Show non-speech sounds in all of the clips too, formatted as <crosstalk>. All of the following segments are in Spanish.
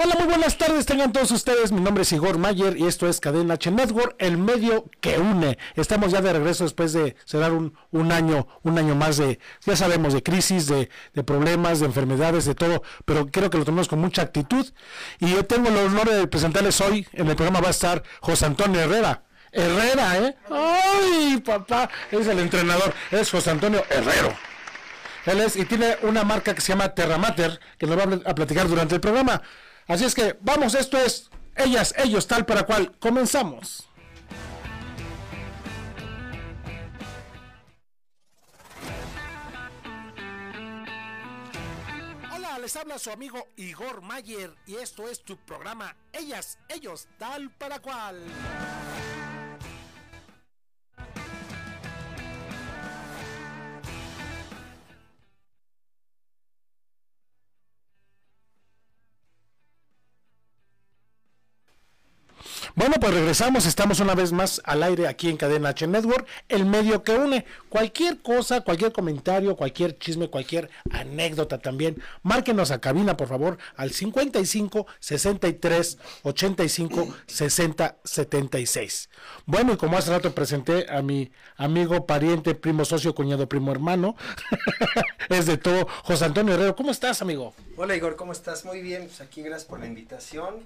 Hola, muy buenas tardes, tengan todos ustedes. Mi nombre es Igor Mayer y esto es Cadena H Network, el medio que une. Estamos ya de regreso después de cerrar un, un año, un año más de, ya sabemos, de crisis, de, de, problemas, de enfermedades, de todo, pero creo que lo tomamos con mucha actitud. Y yo tengo el honor de presentarles hoy, en el programa va a estar José Antonio Herrera. Herrera, ¿eh? ¡Ay, papá! Es el entrenador, es José Antonio Herrero. Él es, y tiene una marca que se llama Terramater, que nos va a platicar durante el programa. Así es que vamos, esto es ellas, ellos, tal para cual. Comenzamos. Hola, les habla su amigo Igor Mayer y esto es tu programa Ellas, ellos, tal para cual. Bueno, pues regresamos, estamos una vez más al aire aquí en Cadena H Network, el medio que une cualquier cosa, cualquier comentario, cualquier chisme, cualquier anécdota también. Márquenos a cabina, por favor, al 55 63 85 60 76. Bueno, y como hace rato presenté a mi amigo, pariente, primo, socio, cuñado, primo, hermano, <laughs> es de todo, José Antonio Herrero. ¿Cómo estás, amigo? Hola, Igor, ¿cómo estás? Muy bien, pues aquí gracias por la invitación.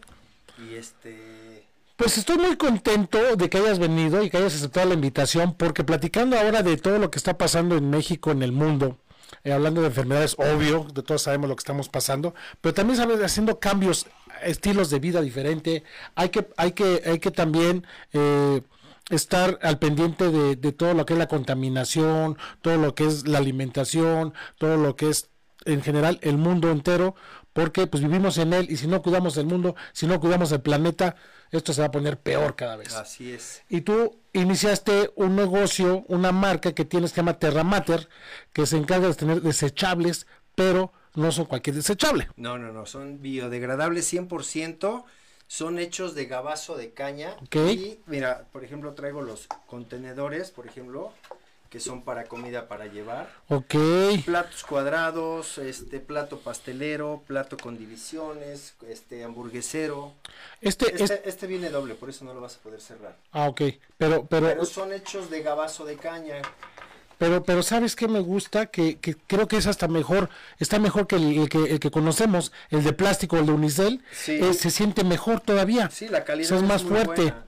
Y este pues estoy muy contento de que hayas venido y que hayas aceptado la invitación, porque platicando ahora de todo lo que está pasando en México, en el mundo, eh, hablando de enfermedades, obvio, de todos sabemos lo que estamos pasando, pero también sabes haciendo cambios, estilos de vida diferente, hay que, hay que, hay que también eh, estar al pendiente de, de todo lo que es la contaminación, todo lo que es la alimentación, todo lo que es en general el mundo entero, porque pues vivimos en él y si no cuidamos el mundo, si no cuidamos el planeta, esto se va a poner peor cada vez. Así es. Y tú iniciaste un negocio, una marca que tienes que se llama Terramater, que se encarga de tener desechables, pero no son cualquier desechable. No, no, no, son biodegradables 100%, son hechos de gabazo de caña. Y mira, por ejemplo, traigo los contenedores, por ejemplo, que son para comida para llevar. Ok. Platos cuadrados, este plato pastelero, plato con divisiones, este hamburguesero. Este, este, este, viene doble, por eso no lo vas a poder cerrar. Ah, ok. Pero, pero, pero son hechos de gabazo de caña. Pero, pero sabes qué me gusta, que, que creo que es hasta mejor, está mejor que el, que, el que conocemos, el de plástico, el de unicel, sí. eh, se siente mejor todavía. Sí, la calidad o sea, es más fuerte. Buena.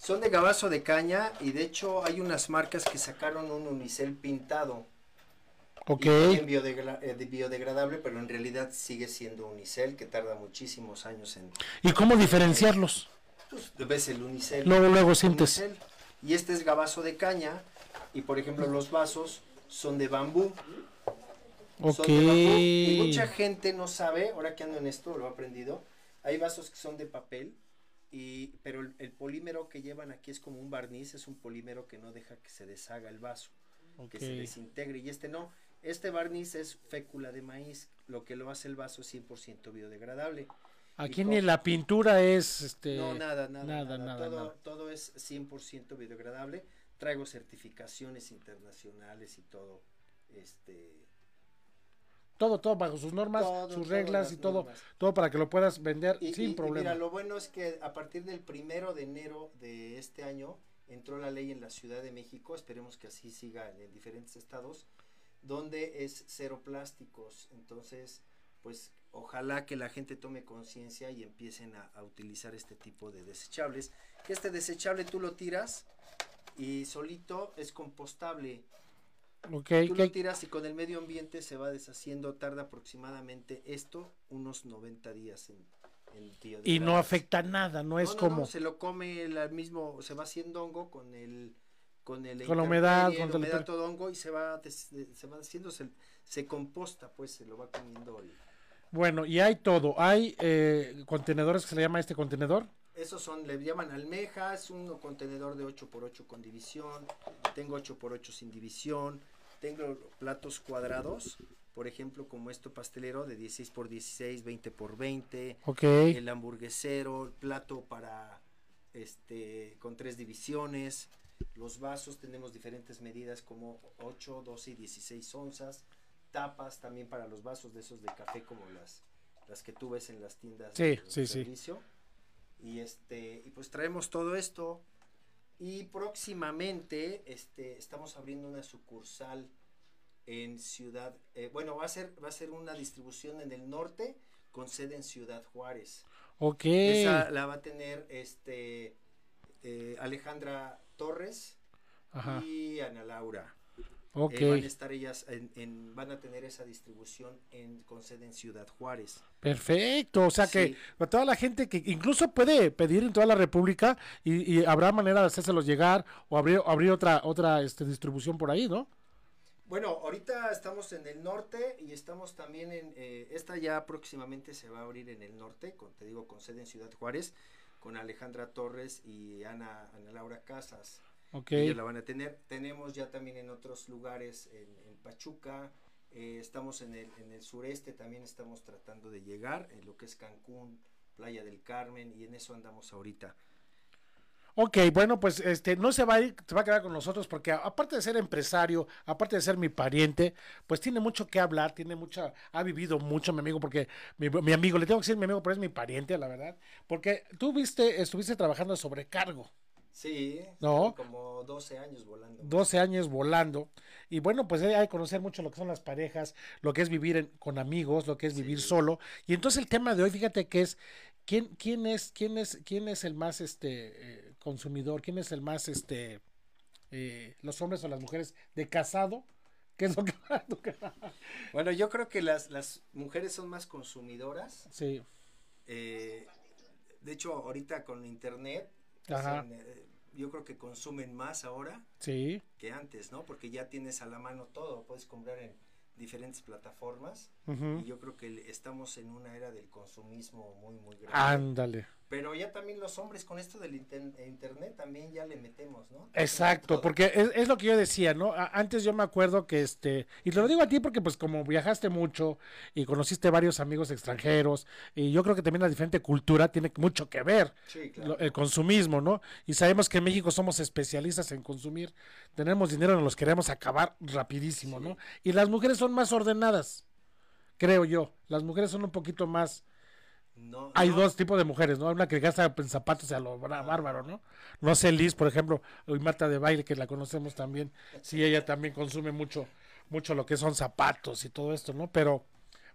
Son de gabazo de caña y de hecho hay unas marcas que sacaron un unicel pintado. Ok. Biodegra eh, biodegradable, pero en realidad sigue siendo unicel que tarda muchísimos años en... ¿Y cómo diferenciarlos? Pues ves el unicel. Luego, luego sientes. Unicel, y este es gabazo de caña y por ejemplo los vasos son de bambú. Ok. Son de bambú. Y mucha gente no sabe, ahora que ando en esto, lo he aprendido, hay vasos que son de papel y, pero el, el, polímero que llevan aquí es como un barniz, es un polímero que no deja que se deshaga el vaso, okay. que se desintegre. Y este no, este barniz es fécula de maíz, lo que lo hace el vaso es 100% biodegradable. Aquí ni la pintura es este no nada nada nada, nada, nada, todo, nada. todo es 100% biodegradable traigo certificaciones internacionales y todo este todo, todo bajo sus normas, todo, sus reglas y todo, normas. todo para que lo puedas vender y, sin y, problema. Y mira, lo bueno es que a partir del primero de enero de este año entró la ley en la Ciudad de México, esperemos que así siga en, en diferentes estados, donde es cero plásticos. Entonces, pues ojalá que la gente tome conciencia y empiecen a, a, utilizar este tipo de desechables. Que este desechable tú lo tiras y solito es compostable. Okay, Tú okay. lo tiras y con el medio ambiente se va deshaciendo, tarda aproximadamente esto unos 90 días en, en Y no afecta nada, no, no es no, como... No, se lo come el mismo, se va haciendo hongo con el... Con, el con la humedad, con el humedad, todo hongo y se va, des, se va haciendo, se, se, composta, pues se lo va comiendo. El... Bueno, y hay todo. Hay eh, contenedores que se le llama este contenedor. Esos son, le llaman almeja, es un contenedor de 8x8 con división, tengo 8x8 sin división, tengo platos cuadrados, por ejemplo, como esto pastelero de 16x16, 20x20, Ok. el hamburguesero, el plato para, este, con tres divisiones, los vasos tenemos diferentes medidas como 8, 12 y 16 onzas, tapas también para los vasos de esos de café como las, las que tú ves en las tiendas Sí, de sí, sí. Y este, y pues traemos todo esto. Y próximamente este, estamos abriendo una sucursal en Ciudad, eh, bueno, va a ser, va a ser una distribución en el norte con sede en Ciudad Juárez. Ok. Esa la va a tener este eh, Alejandra Torres Ajá. y Ana Laura. Ok. Eh, van a estar ellas en, en- van a tener esa distribución en, con sede en Ciudad Juárez. Perfecto, o sea que Sí. para toda la gente que incluso puede pedir en toda la República y, y habrá manera de hacérselos llegar o abrir, abrir otra otra este, distribución por ahí, ¿no? Bueno, ahorita estamos en el norte y estamos también en, eh, esta ya próximamente se va a abrir en el norte, con, te digo, con sede en Ciudad Juárez, con Alejandra Torres y Ana, Ana Laura Casas. Ok. Ellos la van a tener. Tenemos ya también en otros lugares, en, en Pachuca, eh, estamos en el, en el sureste, también estamos tratando de llegar, en lo que es Cancún, Playa del Carmen, y en eso andamos ahorita. Ok, bueno, pues este no se va a ir, se va a quedar con nosotros porque aparte de ser empresario, aparte de ser mi pariente, pues tiene mucho que hablar, tiene mucha, ha vivido mucho mi amigo, porque mi, mi amigo, le tengo que decir mi amigo, pero es mi pariente, la verdad, porque tú viste, estuviste trabajando sobre cargo. Sí, No. como 12 años volando. 12 años volando. Y bueno, pues hay que conocer mucho lo que son las parejas, lo que es vivir en- con amigos, lo que es vivir Sí. solo. Y entonces el tema de hoy, fíjate que es quién, quién es, quién es, quién es el más este eh, consumidor, quién es el más este eh, los hombres o las mujeres de casado. ¿Qué es lo que Bueno, yo creo que las, las mujeres son más consumidoras. Sí, eh, de hecho, ahorita con internet, Ajá. eh, yo creo que consumen más ahora sí. que antes, ¿no? Porque ya tienes a la mano todo, puedes comprar en diferentes plataformas. Y yo creo que estamos en una era del consumismo muy, muy grande. Ándale. Pero ya también los hombres con esto del inter- internet también ya le metemos, ¿no? Exacto, porque es, es lo que yo decía, ¿no? Antes yo me acuerdo que este, y te lo digo a ti porque pues como viajaste mucho y conociste varios amigos extranjeros, y yo creo que también la diferente cultura tiene mucho que ver, Sí, claro. lo- el consumismo, ¿no? Y sabemos que en México somos especialistas en consumir, tenemos dinero, nos los queremos acabar rapidísimo, Sí. ¿no? Y las mujeres son más ordenadas, creo yo, las mujeres son un poquito más... No, Hay no, dos tipos de mujeres, ¿no? Una que gasta en zapatos a lo bárbaro, ¿no? No sé, Liz, por ejemplo, y Marta de Baile, que la conocemos también, sí, ella también consume mucho, mucho lo que son zapatos y todo esto, ¿no? Pero,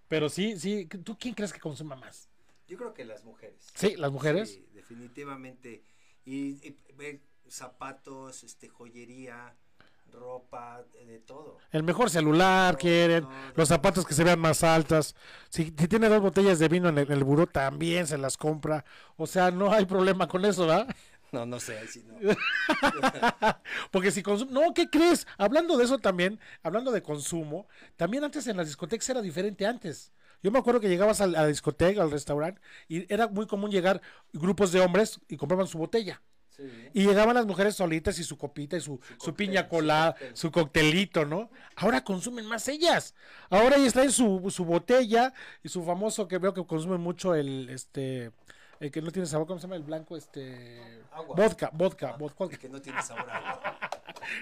pero sí, sí, ¿tú quién crees que consuma más? Yo creo que las mujeres. Sí, las mujeres. Sí, definitivamente. Y, y zapatos, este, joyería, ropa, de, todo. El mejor celular quieren, los zapatos que se vean más altas. Si, si tiene dos botellas de vino en el, en el buró, también se las compra. O sea, no hay problema con eso, ¿verdad? No, no sé, si no. <laughs> Porque si consumo, no, ¿qué crees? Hablando de eso también, hablando de consumo, también antes en las discotecas era diferente antes. Yo me acuerdo que llegabas al- a la discoteca, al restaurante, y era muy común llegar grupos de hombres y compraban su botella. Sí. Y llegaban las mujeres solitas y su copita y su, su, cóctel, piña su colada, cóctel. su coctelito, ¿no? Ahora consumen más ellas. Ahora ellas traen su, su botella y su famoso que veo que consumen mucho el, este, el que no tiene sabor, ¿cómo se llama? El blanco, este... Agua. Vodka, vodka, Ah, vodka. y que no tiene sabor a agua. <laughs>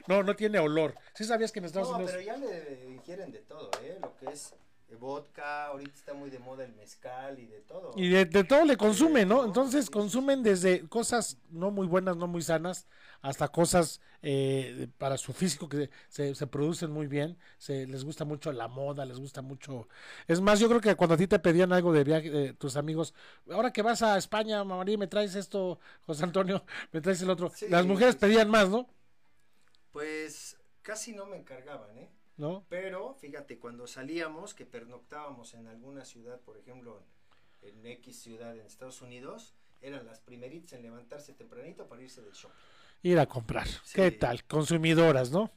No, no tiene olor. ¿Sí sabías que en Estados No, Unidos... pero ya le ingieren de todo, ¿eh? Lo que es vodka, ahorita está muy de moda el mezcal y de todo. Y de, de todo le consumen, ¿no? Entonces consumen desde cosas no muy buenas, no muy sanas, hasta cosas eh, para su físico que se, se producen muy bien, se les gusta mucho la moda, les gusta mucho... Es más, yo creo que cuando a ti te pedían algo de viaje, tus amigos, ahora que vas a España, Mamarí, me traes esto, José Antonio, <laughs> me traes el otro. Sí, Las mujeres sí. pedían más, ¿no? Pues casi no me encargaban, ¿eh? ¿No? Pero fíjate, cuando salíamos, que pernoctábamos en alguna ciudad, por ejemplo, en, X ciudad en Estados Unidos, eran las primeritas en levantarse tempranito para irse del shopping. Ir a comprar. Sí. ¿Qué tal? Consumidoras, ¿no?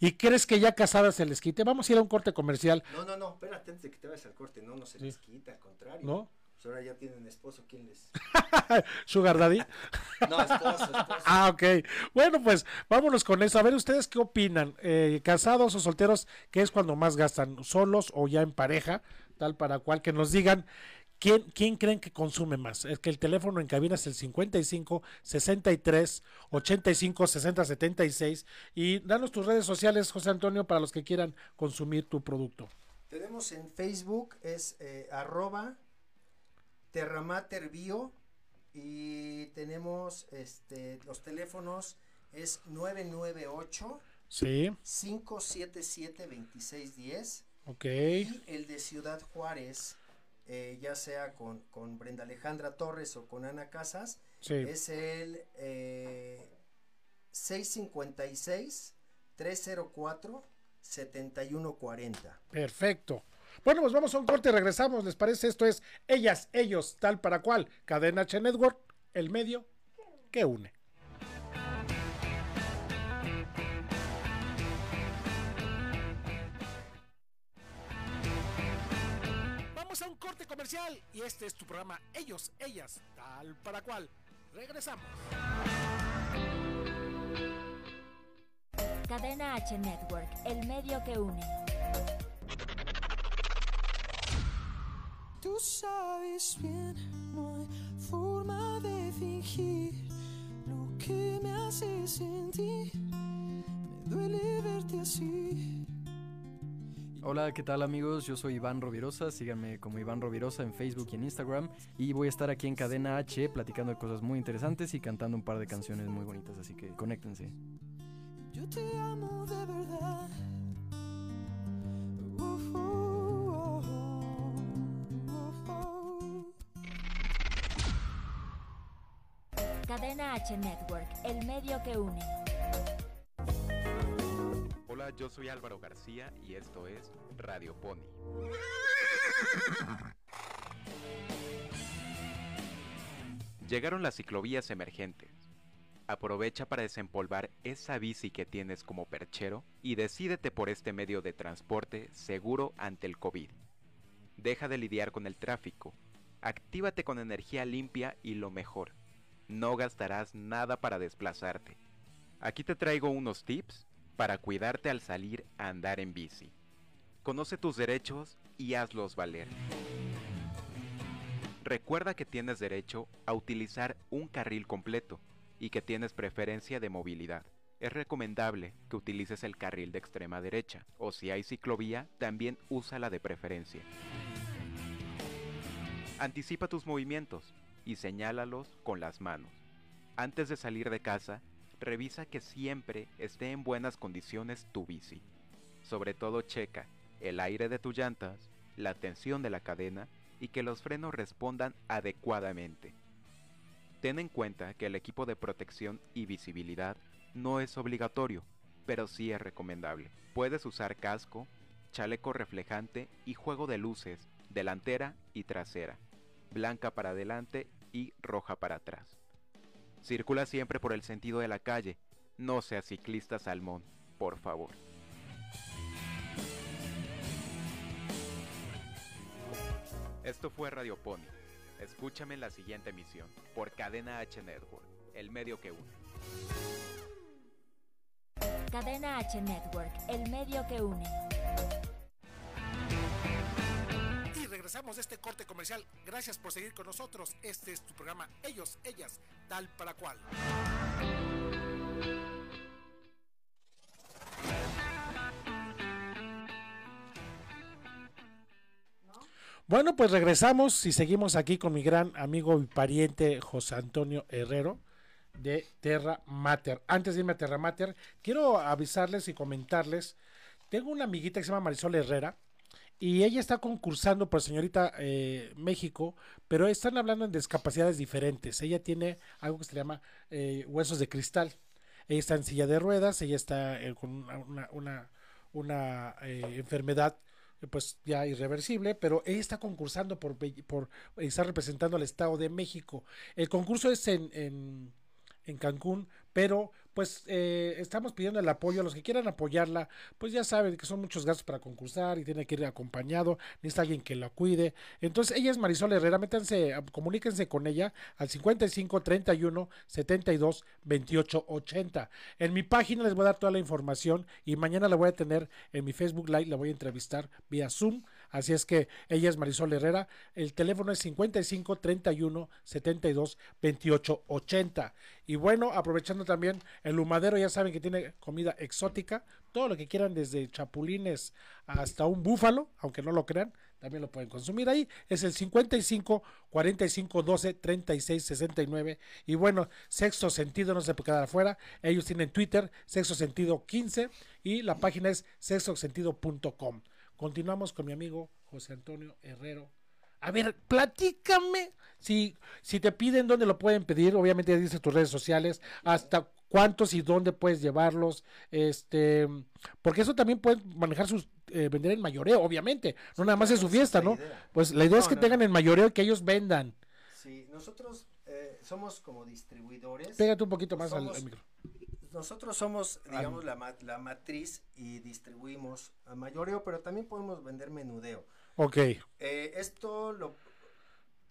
¿Y crees que ya casadas se les quite? Vamos a ir a un corte comercial, No, no, no, espérate antes de que te vayas al corte, no, no se Sí. les quita, al contrario. ¿no? Pues ahora ya tienen esposo, ¿quién les? <laughs> Sugar Daddy. <laughs> no, esposo, esposo. Ah, ok. Bueno, pues vámonos con eso. A ver, ¿ustedes qué opinan? Eh, ¿Casados o solteros? ¿Qué es cuando más gastan? ¿Solos o ya en pareja? Tal para cual que nos digan. ¿Quién, ¿Quién creen que consume más? Es que el teléfono en cabina es el 55 63 85 60 76. Y danos tus redes sociales, José Antonio, para los que quieran consumir tu producto. Tenemos en Facebook, es eh, arroba Terramater Bio y tenemos este los teléfonos es 998 Sí, 577 2610 ok. y el de Ciudad Juárez eh, ya sea con, con Brenda Alejandra Torres o con Ana Casas Sí. es el eh, 656 304 7140 Perfecto. Bueno, pues vamos a un corte y regresamos. ¿Les parece? Esto es Ellas, Ellos, tal para cual. Cadena H Network, el medio que une. Vamos a un corte comercial y este es tu programa Ellos, Ellas, tal para cual. Regresamos. Cadena H Network, el medio que une. Tú sabes bien, no hay forma de fingir lo que me hace sentir. Me duele verte así. Hola, ¿qué tal amigos? Yo soy Iván Rovirosa, síganme como Iván Rovirosa en Facebook y en Instagram y voy a estar aquí en Cadena H platicando de cosas muy interesantes y cantando un par de canciones muy bonitas, así que conéctense. Yo te amo de verdad. Uh, Cadena H Network, el medio que une. Hola, yo soy Álvaro García y esto es Radio Pony. Llegaron las ciclovías emergentes. Aprovecha para desempolvar esa bici que tienes como perchero y decídete por este medio de transporte seguro ante el COVID. Deja de lidiar con el tráfico. Actívate con energía limpia y lo mejor. No gastarás nada para desplazarte. Aquí te traigo unos tips para cuidarte al salir a andar en bici. Conoce tus derechos y hazlos valer. Recuerda que tienes derecho a utilizar un carril completo y que tienes preferencia de movilidad. Es recomendable que utilices el carril de extrema derecha o si hay ciclovía, también úsala de preferencia. Anticipa tus movimientos y señálalos con las manos. Antes de salir de casa, revisa que siempre esté en buenas condiciones tu bici. Sobre todo checa el aire de tus llantas, la tensión de la cadena y que los frenos respondan adecuadamente. Ten en cuenta que el equipo de protección y visibilidad no es obligatorio, pero sí es recomendable. Puedes usar casco, chaleco reflejante y juego de luces delantera y trasera, blanca para adelante y roja para atrás. Circula siempre por el sentido de la calle, no seas ciclista salmón, por favor. Esto fue Radio Pony. Escúchame en la siguiente emisión por Cadena H Network, el medio que une. Cadena H Network, el medio que une. Regresamos de este corte comercial. Gracias por seguir con nosotros. Este es tu programa Ellos, Ellas, tal para cual. Bueno, pues regresamos y seguimos aquí con mi gran amigo y pariente José Antonio Herrero de Terra Mater. Antes de irme a Terra Mater, quiero avisarles y comentarles. Tengo una amiguita que se llama Marisol Herrera y ella está concursando por Señorita eh, México, pero están hablando en discapacidades diferentes. Ella tiene algo que se llama eh, huesos de cristal. Ella está en silla de ruedas, ella está eh, con una, una, una, una, eh, enfermedad eh, pues ya irreversible, pero ella está concursando por, por estar representando al Estado de México. El concurso es en, en, en Cancún, pero pues eh, estamos pidiendo el apoyo a los que quieran apoyarla, pues ya saben que son muchos gastos para concursar y tiene que ir acompañado, necesita alguien que la cuide. Entonces, ella es Marisol Herrera, métanse, a- comuníquense con ella al 55 31 72 28 80. En mi página les voy a dar toda la información y mañana la voy a tener en mi Facebook Live, la voy a entrevistar vía Zoom. Así es que ella es Marisol Herrera. El teléfono es 55 31 72 28 80. Y bueno, aprovechando también el humadero, ya saben que tiene comida exótica, todo lo que quieran, desde chapulines hasta un búfalo, aunque no lo crean, también lo pueden consumir ahí. Es el 55 45 12 36 69. Y bueno, sexto sentido no se puede quedar afuera. Ellos tienen Twitter, sexto sentido 15, y la página es sexosentido.com. Continuamos con mi amigo José Antonio Herrero. A ver, platícame. Si, si te piden dónde lo pueden pedir, obviamente ya dices tus redes sociales, hasta cuántos y dónde puedes llevarlos, este, porque eso también pueden manejar sus, eh, vender en mayoreo, obviamente, no nada más es su fiesta, ¿no? idea. Pues la idea es que no, tengan no. en mayoreo y que ellos vendan. Sí, nosotros eh, somos como distribuidores. Pégate un poquito más al micro. Nosotros somos, digamos, la, ma- la matriz y distribuimos a mayoreo, pero también podemos vender menudeo. Ok, Eh, esto lo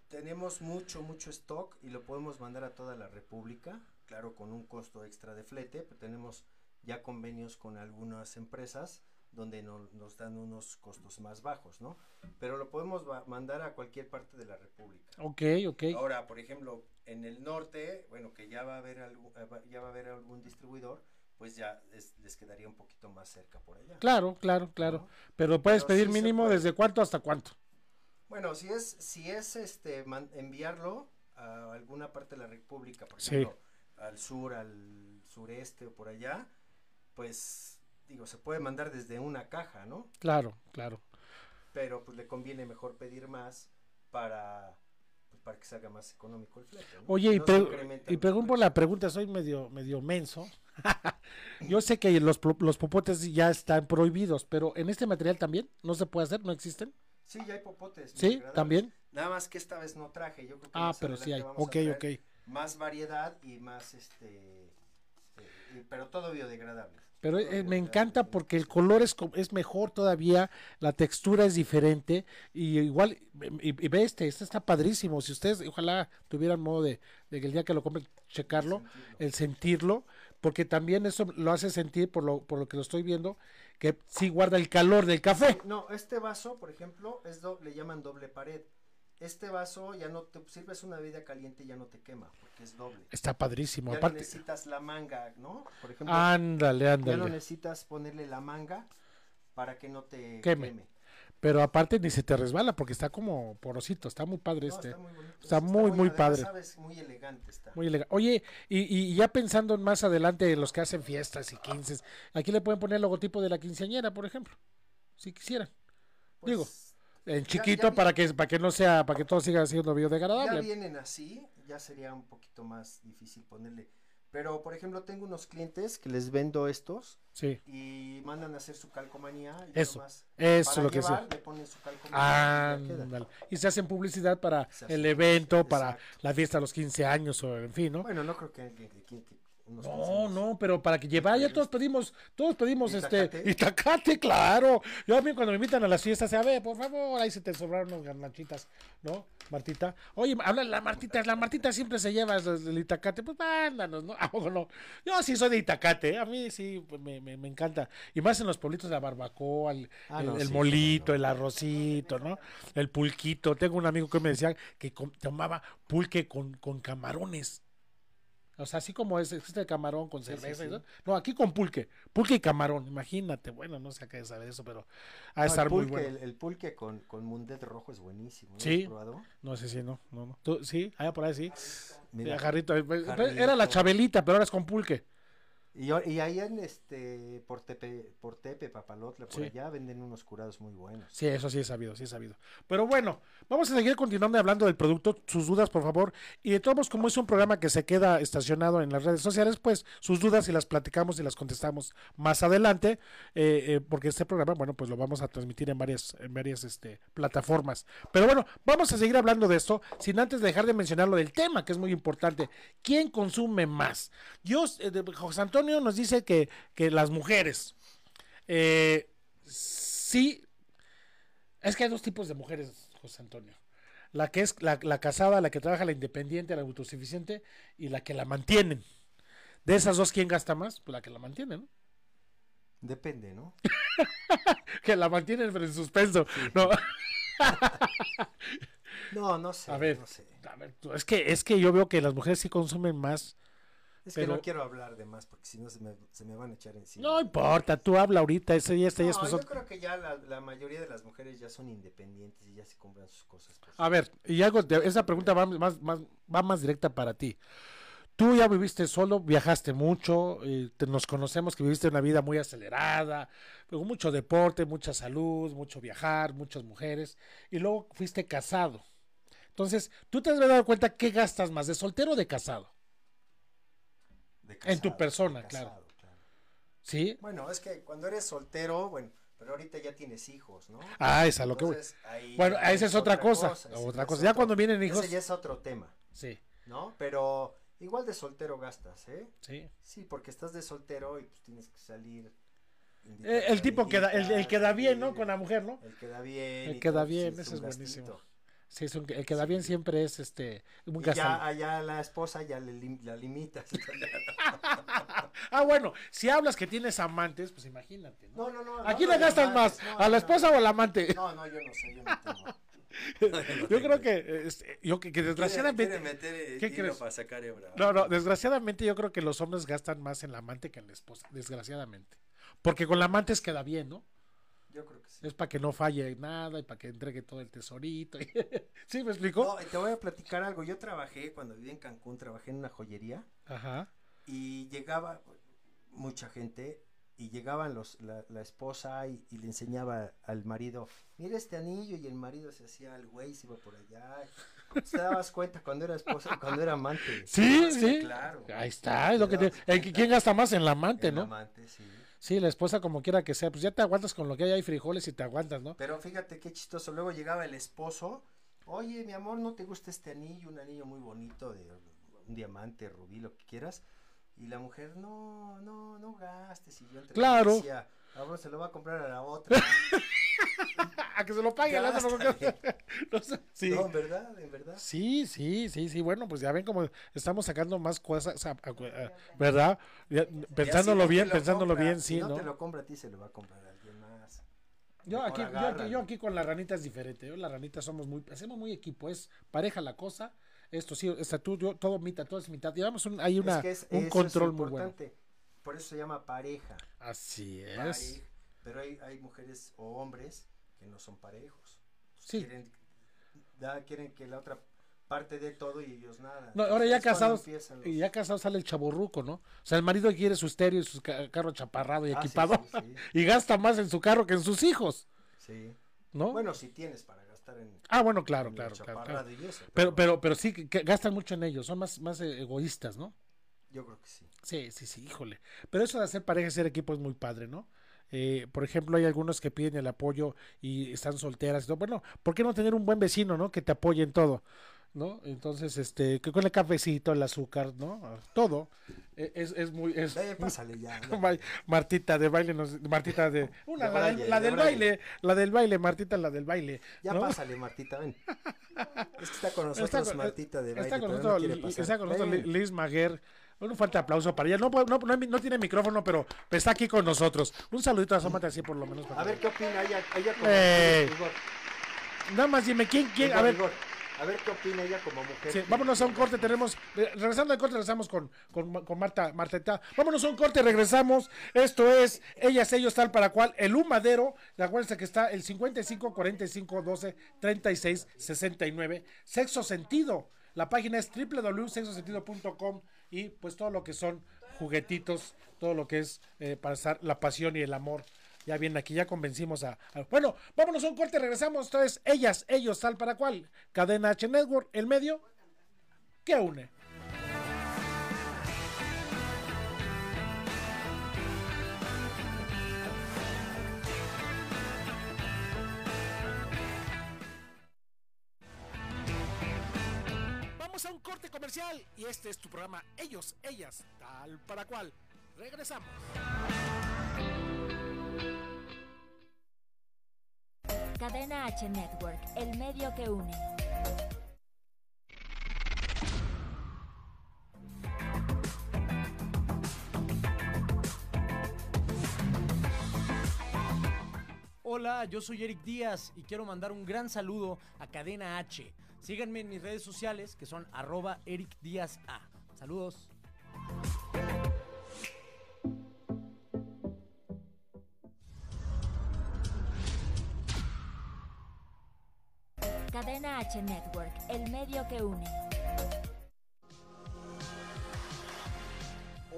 tenemos mucho, mucho stock y lo podemos mandar a toda la República, claro, con un costo extra de flete, pero tenemos ya convenios con algunas empresas donde no- nos dan unos costos más bajos, ¿no? Pero lo podemos mandar a cualquier parte de la República. ok, ok. Ahora, por ejemplo, en el norte, bueno, que ya va a haber algún, eh, ya va a haber algún distribuidor, pues ya es- les quedaría un poquito más cerca por allá. Claro, claro, claro. ¿no? Pero puedes Pero pedir sí mínimo desde cuánto hasta cuánto. Bueno, si es, si es este man- enviarlo a alguna parte de la República, por Sí. ejemplo, al sur, al sureste o por allá, pues digo, se puede mandar desde una caja, ¿no? Claro, claro. Pero pues le conviene mejor pedir más para para que se haga más económico el flete. ¿no? Oye, y, No se pre- incrementan y por la pregunta, soy medio, medio menso. <laughs> Yo sé que los, los popotes ya están prohibidos, pero en este material también no se puede hacer, no existen. Sí, ya hay popotes. Sí, también. Nada más que esta vez no traje, yo creo que Ah, pero sí hay. Ok, ok. Más variedad y más este eh, y- pero todo biodegradable. Pero Todo eh, me encanta porque el color es, es mejor todavía, la textura es diferente y igual, y, y ve este, este está padrísimo. Si ustedes ojalá tuvieran modo de, de que el día que lo compren, checarlo, sentirlo. el sentirlo, porque también eso lo hace sentir, por lo, por lo que lo estoy viendo, que sí guarda el calor del café. No, este vaso, por ejemplo, es do- le llaman doble pared. Este vaso ya no te sirves una bebida caliente y ya no te quema, porque es doble. Está padrísimo. Ya no Aparte, necesitas la manga, ¿no? Por ejemplo, ándale, ya no ándale. necesitas ponerle la manga para que no te Queme. queme. Pero aparte ni se te resbala porque está como porosito, está muy padre No, este. está muy bonito. Está muy, muy además, padre. sabes, muy elegante está. Muy elegante. Oye, y, y ya pensando en más adelante los que hacen fiestas y quinces, aquí le pueden poner el logotipo de la quinceañera, por ejemplo, si quisieran. Pues, digo, En ya- chiquito ya para que para que no sea, para que todo siga siendo Ya biodegradable. vienen así, ya sería un poquito más difícil ponerle. Pero, por ejemplo, tengo unos clientes que les vendo estos Sí, y mandan a hacer su calcomanía. Y Eso, nomás eso para es lo que sí. le ponen su calcomanía y ya. Y se hacen publicidad para el publicidad, evento, para exacto. la fiesta de los 15 años o en fin, ¿no? Bueno, no creo que alguien que, que- que unos No, no, pero para que llevar, ya todos pedimos, todos pedimos este, ¿Itacate? itacate, claro. Yo a mí cuando me invitan a las fiestas, a ver, por favor, ahí se te sobraron unas garnachitas, ¿no? Martita. Oye, habla la Martita, la Martita siempre se lleva el, itacate, pues mándanos, ¿no? <laughs> ¿A poco no? Yo sí soy de itacate, ¿eh? a mí sí, pues, me, me, me encanta. Y más en los pueblitos de la barbacoa, el, Ah, el- no, el sí, molito, no. el arrocito, ¿no? El pulquito. Tengo un amigo que me decía que tomaba pulque con, con camarones. O sea, así como es, existe el camarón con Sí, sí, cerveza sí. No, aquí con pulque. Pulque y camarón, imagínate. Bueno, no sé a qué saber eso, pero ha de No, estar el muy pulque, bueno. el, el pulque con, con mundet rojo es buenísimo. ¿no? Sí. ¿Has probado? No sé si no, no, no. ¿Tú, sí, allá por ahí sí. Mira, jarrito. eh, pues, Jarrito. Era la chabelita, pero ahora es con pulque. Y, y ahí en este, por Tepe, por Tepe, Papalotla, por Sí. allá venden unos curados muy buenos. Sí, eso sí es sabido, sí es sabido. Pero bueno, vamos a seguir continuando hablando del producto. Sus dudas, por favor. Y de todos modos, como es un programa que se queda estacionado en las redes sociales, pues sus dudas y las platicamos y las contestamos más adelante. eh, eh, porque este programa, bueno, pues lo vamos a transmitir en varias, en varias este, plataformas. Pero bueno, vamos a seguir hablando de esto, sin antes dejar de mencionar lo del tema, que es muy importante. ¿Quién consume más? Yo, eh, José Antonio nos dice que, que las mujeres. Eh, sí, es que hay dos tipos de mujeres, José Antonio. La que es la, la casada, la que trabaja, la independiente, la autosuficiente y la que la mantienen. De esas dos, ¿quién gasta más? Pues la que la mantiene, ¿no? Depende, ¿no? <laughs> Que la mantienen pero en suspenso. No, <laughs> No, no sé. a ver, no sé. a ver, es que es que yo veo que las mujeres sí consumen más. Es que no quiero hablar de más porque si no se me, se me van a echar encima. No importa, tú habla ahorita, ese este No, pues, yo otro- creo que ya la, la mayoría de las mujeres ya son independientes y ya se compran sus cosas. por A ver, y de- esa pregunta va más, más, va más directa para ti. Tú ya viviste solo, viajaste mucho, eh, te- nos conocemos que viviste una vida muy acelerada, con mucho deporte, mucha salud, mucho viajar, muchas mujeres, y luego fuiste casado. Entonces, ¿tú te has dado cuenta qué gastas más, de soltero o de casado? De en tu persona, de claro. casado, claro. ¿Sí? Bueno, es que cuando eres soltero, bueno, pero ahorita ya tienes hijos, ¿no? Ah, esa es lo que voy. Ahí Bueno, ya esa es otra cosa, otra cosa. Ya otro- cuando vienen hijos- Ese ya es otro tema, Sí, ¿no? Pero igual de soltero gastas, ¿eh? sí. Sí, porque estás de soltero y pues tienes que salir. Eh, el tipo que da, el, el que da bien, ¿no? Con la mujer, ¿no? El que da bien. El y que da todo, pues, bien, ese es un buenísimo. Sí, es un- el que da bien siempre es este un Y ya allá la esposa ya le lim- la limitas. <laughs> <laughs> Ah, bueno, si hablas que tienes amantes, pues imagínate. ¿no? No, no, no. ¿A no, le de gastas amantes, más? no, ¿A la esposa no. o al amante? No, no, yo no sé, yo no tengo. <laughs> Yo creo que, este, yo que, que desgraciadamente, meter ¿Qué crees? para sacar no, no, desgraciadamente yo creo que los hombres gastan más en la amante que en la esposa, desgraciadamente, porque con la amante es queda bien, ¿no? Yo creo. Es para que no falle nada y para que entregue todo el tesorito. <laughs> ¿Sí me explico? No, te voy a platicar algo. Yo trabajé, cuando viví en Cancún, trabajé en una joyería Ajá. y llegaba mucha gente y llegaban los, la, la esposa y, y le enseñaba al marido, mira este anillo y el marido se hacía el güey, se iba por allá. Te dabas cuenta cuando era esposa cuando era amante. Sí, sí. Claro. Ahí está, es lo que te- el. ¿Quién gasta más en la amante, El no? amante, sí. Sí, la esposa como quiera que sea, pues ya te aguantas con lo que hay, hay frijoles y te aguantas, ¿no? Pero fíjate qué chistoso. Luego llegaba el esposo. Oye, mi amor, ¿no te gusta este anillo? Un anillo muy bonito de un diamante, rubí, lo que quieras. Y la mujer, no, no, no gastes. Y yo entre Claro. decía, ahora se lo va a comprar a la otra. <laughs> A que se lo pague el otro, no, Gástale. <laughs> no sé, sí. No, en verdad, en verdad. Sí, sí, sí, sí, bueno, pues ya ven como estamos sacando más cosas, a- a- a- ¿verdad? Ya, pensándolo no bien, lo pensándolo compra, bien, si sí, no, ¿no? te lo compra a ti, se lo va a comprar a alguien más. Yo aquí, yo, aquí, yo aquí con la ranita es diferente, yo la ranita somos muy, hacemos muy equipo, es pareja la cosa, esto sí, esta tú, yo, todo mitad, todo es mitad, llevamos un, hay una, es que es, un control muy bueno. Por eso se llama pareja. Así es. pareja. Pero hay, hay mujeres o hombres que no son parejos. Sí. Quieren, da- quieren que la otra parte de todo y ellos nada. No, ahora ya casados, los- y ya casados sale el chaborruco, ¿no? O sea, el marido quiere su estéreo y su ca- carro chaparrado y Ah, equipado, sí, sí, <laughs> y gasta más en su carro que en sus hijos, sí. ¿no? Bueno, si tienes para gastar en, ah, bueno, claro, en claro, claro, claro. chaparrado y eso, Pero, pero, pero sí, que, que gastan mucho en ellos, son más, más eh, egoístas, ¿no? yo creo que sí. Sí, sí, sí, híjole. Pero eso de hacer pareja y ser equipo es muy padre, ¿no? Eh, por ejemplo, hay algunos que piden el apoyo y están solteras. y todo. Bueno, ¿por qué no tener un buen vecino, ¿no? Que te apoye en todo, ¿no? Entonces, este, que con el cafecito, el azúcar, ¿no? Todo. Eh, Es, es muy... Es, Eh, pásale ya. <laughs> ya. Ma- Martita de baile, nos- Martita de... <laughs> Una, De la, del- braille, la de del braille. baile, la del baile, Martita, la del baile. Ya ¿no? pásale, Martita, ven. <laughs> Es que está con nosotros Está con, Martita de baile. está con no nosotros, está con. Li- Liz Maguer. Un fuerte aplauso para ella. No, puede- no, no, no tiene micrófono, pero está aquí con nosotros. Un saludito, asómate así por lo menos. para A ver qué opina ella, ella como Eh, Nada más dime, ¿quién, quién? A ver, a ver qué opina ella como mujer. sí, vámonos a un corte. Tenemos, eh, regresando al corte, regresamos con, con, con Marta, Marteta. Vámonos a un corte, regresamos. Esto es Ellas, Ellos, Tal para Cual. El Humadero. Acuérdense que está el 55 45 12 36 69. Sexo Sentido. La página es www.sexosentido.com y pues todo lo que son juguetitos, todo lo que es eh, para estar la pasión y el amor. Ya bien, aquí ya convencimos a, a- Bueno, vámonos a un corte, regresamos. Entonces, ellas, ellos, tal para cual. Cadena H Network, el medio que une. Corte comercial y este es tu programa Ellos, ellas, tal para cual. Regresamos. Cadena H Network, el medio que une. Hola, yo soy Eric Díaz y quiero mandar un gran saludo a Cadena H. Síganme en mis redes sociales que son arroba Eric Díaz. Saludos. Cadena H Network, el medio que une.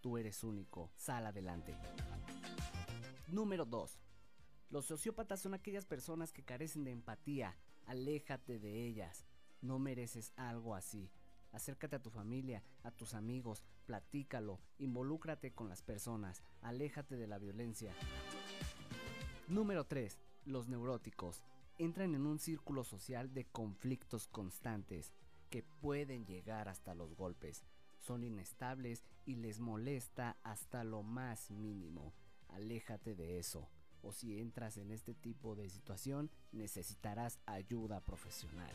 Tú eres único, sal adelante. Número 2. Los sociópatas son aquellas personas que carecen de empatía. Aléjate de ellas. No mereces algo así. Acércate a tu familia, a tus amigos, platícalo, involúcrate con las personas, aléjate de la violencia. Número 3. Los neuróticos entran en un círculo social de conflictos constantes que pueden llegar hasta los golpes. Son inestables y les molesta hasta lo más mínimo. Aléjate de eso. O si entras en este tipo de situación, necesitarás ayuda profesional.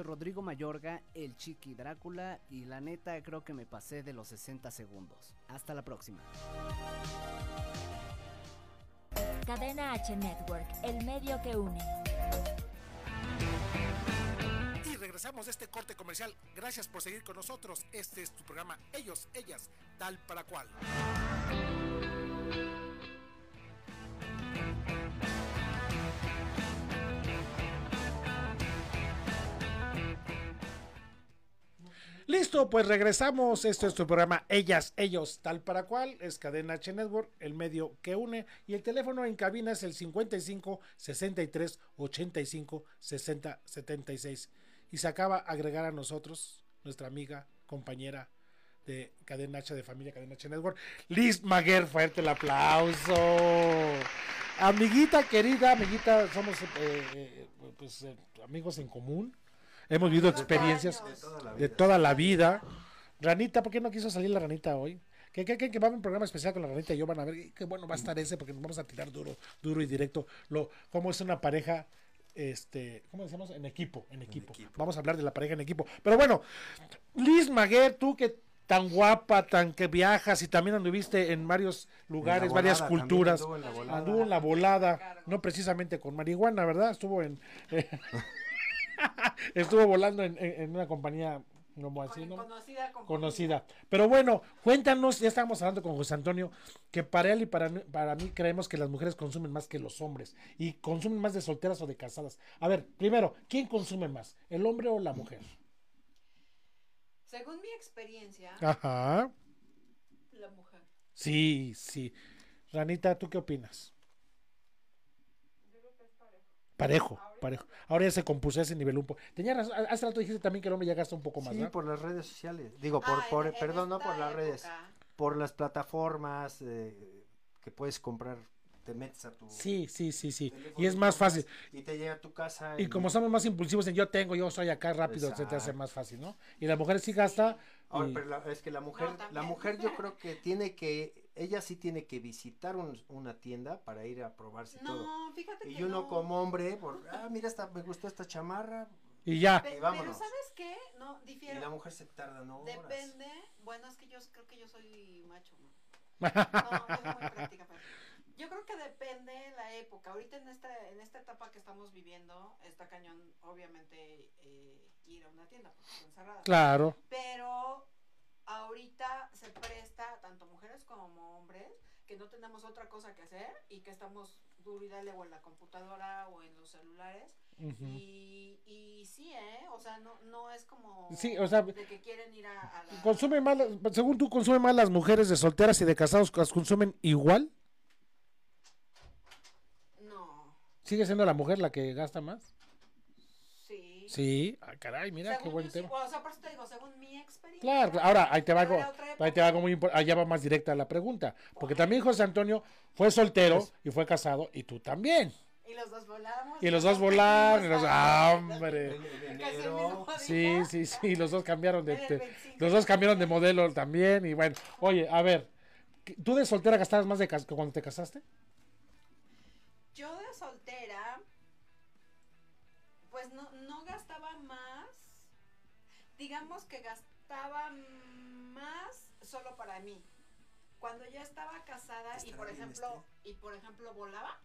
Soy Rodrigo Mayorga, el Chiqui Drácula, y la neta creo que me pasé de los 60 segundos. Hasta la próxima. Cadena H Network, el medio que une. Y regresamos de este corte comercial. Gracias por seguir con nosotros. Este es tu programa Ellos, ellas, tal para cual. Listo, pues regresamos. Esto es tu programa Ellas, ellos, tal para cual. Es Cadena H Network, el medio que une. Y el teléfono en cabina es el 55 63 85 60 76. Y se acaba de agregar a nosotros, nuestra amiga, compañera de Cadena H de Familia Cadena H Network, Liz Maguer. Fuerte el aplauso. Amiguita querida, amiguita, somos eh, eh, pues, eh, amigos en común. Hemos vivido experiencias de toda la vida. Ranita, ¿por qué no quiso salir la ranita hoy? ¿Qué creen que va a haber un programa especial con la ranita y yo van a ver qué bueno va a estar ese porque nos vamos a tirar duro, duro y directo. Lo, cómo es una pareja, este, ¿cómo decimos? En equipo, en equipo. Vamos a hablar de la pareja en equipo. Pero bueno, Liz Maguer, tú que tan guapa, tan que viajas y también anduviste en varios lugares, varias volada, culturas. anduvo en la volada. Anduvo en la volada, no precisamente con marihuana, ¿verdad? Estuvo en <laughs> <laughs> estuvo volando en, en- en una compañía como así, ¿no? conocida. Pero bueno, cuéntanos, ya estábamos hablando con José Antonio, que para él y para, mí- para mí creemos que las mujeres consumen más que los hombres y consumen más de solteras o de casadas. A ver, primero, ¿quién consume más? ¿El hombre o la mujer? Según mi experiencia, Ajá. la mujer. Sí, sí. Ranita, ¿tú qué opinas? Parejo, parejo. Ahora ya se compuso ese nivel un poco. Tenía razón, hace rato dijiste también que el hombre ya gasta un poco más, Sí, por las redes sociales. Digo, por, Ah, por en- en perdón, no por las redes. Por las plataformas eh, que puedes comprar, te metes a tu Sí, sí, sí, sí. Y es más fácil. Y te llega a tu casa. Y como somos más impulsivos en yo tengo, yo soy acá rápido, se te hace Exacto. más fácil, ¿no? Y la mujer sí gasta. Ahora, y- pero la- es que la mujer, la mujer yo creo que tiene que ella sí tiene que visitar un- una tienda para ir a probarse todo. No, fíjate Y que uno no. como hombre, por, ah, mira, esta, me gustó esta chamarra. Y ya. Pe- y pero vámonos. ¿sabes qué? No, Y difiero. la mujer se tarda no. Depende. Bueno, es que yo creo que yo soy macho, ¿no? <laughs> No, yo soy muy práctica. pero- Yo creo que depende la época. Ahorita en esta, en esta etapa que estamos viviendo, está cañón, obviamente, eh, ir a una tienda porque están cerradas. Claro. Pero ahorita se presta, tanto mujeres como hombres, que no tenemos otra cosa que hacer y que estamos duro y dale o en la computadora o en los celulares. Y, y sí, ¿eh? O sea, no, no es como Sí, o sea, de que quieren ir a, a la... Consume más, según tú, consume más las mujeres de solteras y de casados, ¿las consumen igual? No, ¿Sigue siendo la mujer la que gasta más? Sí. Ah, caray, mira qué Según buen yo sí, tema. o sea, por eso te digo, según mi experiencia. Claro, claro. ahora ahí te va algo, ahí te va algo muy importante, allá va más directa la pregunta, porque también José Antonio fue soltero y fue casado y tú también. Y los dos volamos. Y los dos volaron, y los, ah, hombre. Sí, sí, sí, los dos cambiaron de, Era el de- 25. los dos cambiaron de modelo también y bueno, oye, a ver, ¿qué- ¿tú de soltera gastabas más de cas- que cuando te casaste? Yo de soltera, pues no, no gastaba más. Digamos que gastaba más solo para mí. Cuando ya estaba casada y por ejemplo, y por ejemplo volaba,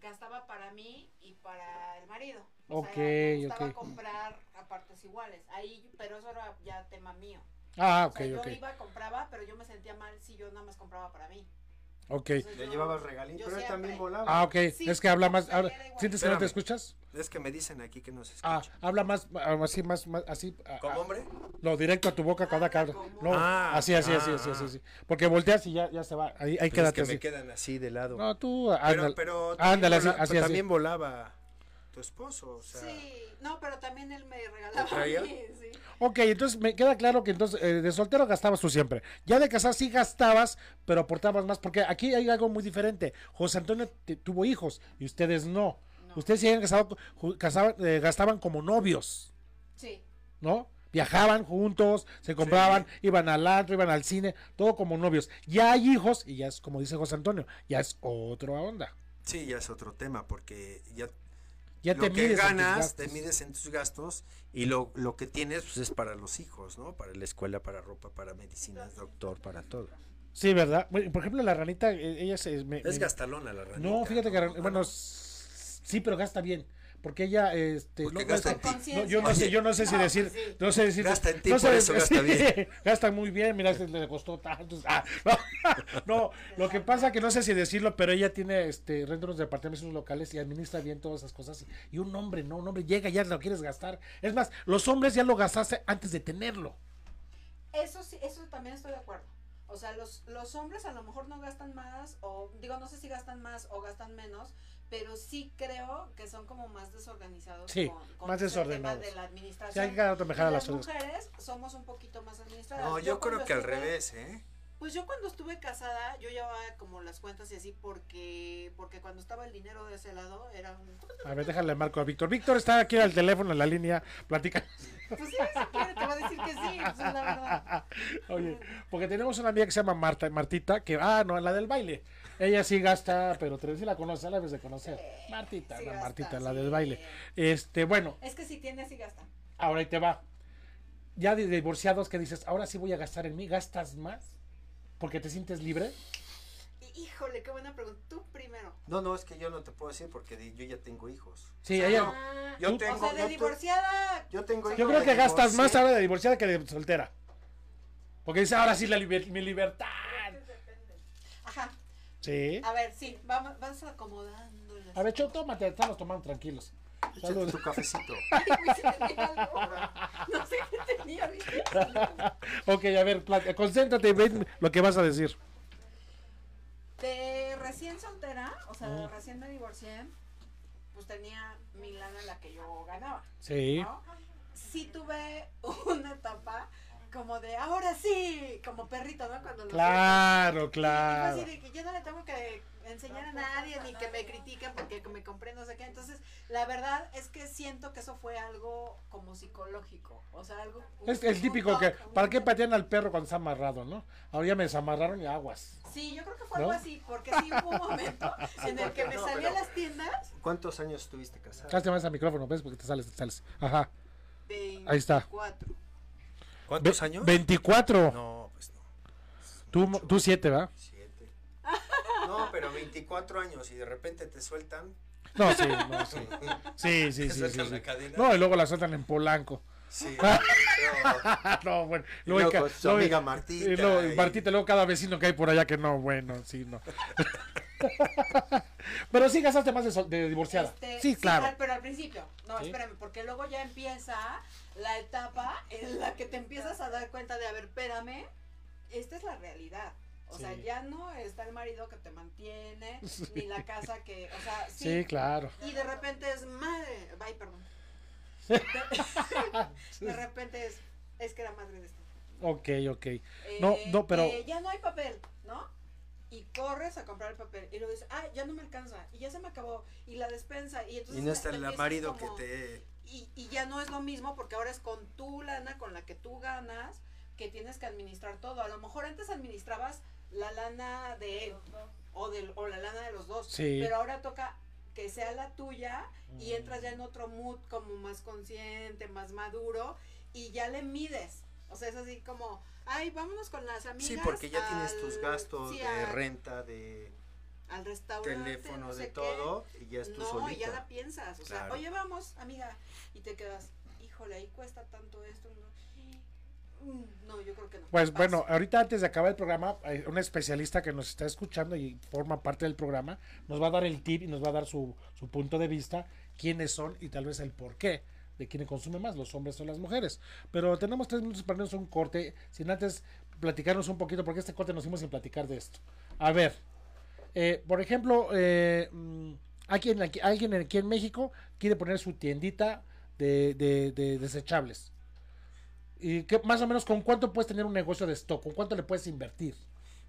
gastaba para mí y para el marido. O Ok, sea, me gustaba ok. comprar a partes iguales. Ahí, pero eso era ya tema mío. Ah, O ok, sea, ok, yo iba, compraba, pero yo me sentía mal si yo nada más compraba para mí. Ok. Le llevabas regalín, yo pero él también volaba. Ah, ok, Sí, es que habla más, habla-. ¿sientes que no te escuchas? Es que me dicen aquí que no se Ah, escucha. habla más, ah, así, más, más, así. ah, ¿Como ah, hombre? No, directo a tu boca cada Ah, cada. como- No, Ah, así, así, así, ah, así, así, ah. así. Porque volteas y ya, ya se va. Ahí, ahí Pero es quédate que así. me quedan así de lado. No, tú, pero, ándale. pero Ándale, también, así, así, pero así. también volaba tu esposo, o sea. Sí, no, pero también él me regalaba a traía? mí, sí. Ok, entonces me queda claro que entonces eh, de soltero gastabas tú siempre. Ya de casado sí gastabas, pero aportabas más. Porque aquí hay algo muy diferente. José Antonio te- tuvo hijos y ustedes no. No. Ustedes sí habían casado, casaban, eh, gastaban como novios. Sí, ¿no? Viajaban juntos, se compraban, iban al antro, iban al cine, todo como novios. Ya hay hijos y ya es como dice José Antonio, ya es otra onda. Sí, ya es otro tema, porque ya Ya lo te que ganas, te mides en tus gastos y lo, lo que tienes pues, es para los hijos, ¿no? Para la escuela, para ropa, para medicinas, doctor, para todo. Sí, ¿verdad? Bueno, por ejemplo, la ranita, eh, ella se... me- Es me- gastalona la ranita. No, fíjate que, ¿no? bueno, s- sí, pero gasta bien. Porque ella, este, Porque no- gasta no- en ti. no, yo no sé, yo no sé si No, decir, sí. no sé decir, Gasta en ti, no sé por eso decir- gasta bien. <laughs> gasta muy bien, mira, este le costó tanto. ah, <laughs> no, no, lo que pasa que no sé si decirlo, pero ella tiene, este, renta unos departamentos, unos locales y administra bien todas esas cosas. Y, y un hombre, no, un hombre llega y ya lo quieres gastar. Es más, los hombres ya lo gastaste antes de tenerlo. eso sí, eso también estoy de acuerdo. O sea, los, los hombres a lo mejor no gastan más, o digo, no sé si gastan más o gastan menos, pero sí creo que son como más desorganizados. Sí, con, más ese tema desordenados. de la Sí, administración. hay que a las las mujeres somos un poquito más administradas. No, yo, creo que al revés, ¿eh? Pues yo cuando estuve casada, yo llevaba como las cuentas y así porque porque cuando estaba el dinero de ese lado era un... A ver, déjale marco a Víctor. Víctor está aquí al teléfono en la línea, platica. Pues sí, si quiere te va a decir que sí, pues es la verdad. <laughs> Oye, porque tenemos una amiga que se llama Marta, Martita, que, ah, no, la del baile. Ella sí gasta, pero te sí la conoce, la debes de conocer. Martita, sí la gasta, Martita, la sí. del baile. Este, bueno, Es que si tiene así gasta. ahora ahí te va. Ya de divorciados que dices, ahora sí voy a gastar en mí, ¿gastas más? Porque te sientes libre. Híjole, qué buena pregunta. Tú primero. No, no, es que yo no te puedo decir porque yo ya tengo hijos. Sí, ella. Ah, Yo o tengo, sea, de yo divorciada. yo tengo Yo hijos creo de que gastas más ahora de divorciada que de soltera. Porque dice, ahora sí la liber- mi libertad. Sí. A ver, sí, vamos, vas acomodando A ver, Cho, tómate, estamos tomando tranquilos. Échate Saludos. tu cafecito. <laughs> Ay, güey, sí tenía algo. No sé qué tenía, ¿viste? ok, a ver, plat- concéntrate y ven lo que vas a decir. De recién soltera, o sea, Mm. recién me divorcié, pues tenía mi lana la que yo ganaba. Sí. ¿no? Sí tuve una etapa como de ahora sí, como perrito, ¿no? Cuando lo Claro, sueltas. Y- claro. así de que ya no le tengo que enseñar a nadie ni que me critiquen porque me compré no sé qué. Entonces, la verdad es que siento que eso fue algo como psicológico. O sea, algo. Es el un típico que, un ¿para qué patean al perro cuando está amarrado, no? Ahora ya me desamarraron y aguas. Sí, yo creo que fue ¿No? algo así, porque sí hubo un momento <laughs> en el que me No, salí a las tiendas. ¿Cuántos años estuviste casada? Cállate más al micrófono, ¿ves? Porque te sales, te sales. Ajá. Ahí está. 24. ¿Cuántos Ve- años? 24. No, pues no. Tú, mo- tú 7, ¿verdad? Siete. No, pero 24 años y de repente te sueltan. No, sí, no, sí. Sí, <laughs> sí, sí. No, y luego la sueltan en Polanco. Sí. <laughs> no, bueno. Y luego con su luego- amiga Martita y luego, y- Martita, luego cada vecino que hay por allá que no, bueno, sí, no. <laughs> Pero sí gastaste más de, sol- de divorciada. Este, sí, claro. al- pero al principio. No, Sí. espérame, porque luego ya empieza la etapa en la que te empiezas a dar cuenta de, a ver, espérame, esta es la realidad. O sea, ya no está el marido que te mantiene, <laughs> ni la casa que, o sea, sí. Sí, claro. Y de repente es madre, ay, perdón. De, <laughs> de repente es, es que era madre de esto. Ok, ok. No, Eh, no, pero. eh, ya no hay papel, ¿no? Y corres a comprar el papel y luego dices, ah, ya no me alcanza y ya se me acabó y la despensa y entonces Y no está el marido que te. Y, y ya no es lo mismo porque ahora es con tu lana, con la que tú ganas, que tienes que administrar todo. A lo mejor antes administrabas la lana de él o, del, o la lana de los dos, Sí. pero ahora toca que sea la tuya y entras ya en otro mood como más consciente, más maduro y ya le mides. O sea, es así como, ay, vámonos con las amigas. Sí, porque ya tienes tus gastos sí, de al- renta, de al restaurante, teléfono, no sé de qué. todo, y ya es tú no, solita. y ya la piensas. O sea, oye, vamos, amiga. Y te quedas, híjole, ahí cuesta tanto esto. No, Mm, no yo creo que no. Pues Paso. bueno, ahorita antes de acabar el programa, hay un especialista que nos está escuchando y forma parte del programa, nos va a dar el tip y nos va a dar su, su punto de vista, quiénes son y tal vez el por qué de quién consume más, los hombres o las mujeres. Pero tenemos tres minutos para irnos a un corte, sin antes platicarnos un poquito, porque este corte nos hicimos sin platicar de esto. A ver, eh, por ejemplo, eh, mm, alguien, aquí, en México quiere poner su tiendita de, de- de desechables. ¿Y qué, más o menos con cuánto puedes tener un negocio de stock? ¿Con cuánto le puedes invertir?